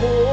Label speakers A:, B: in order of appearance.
A: Oh.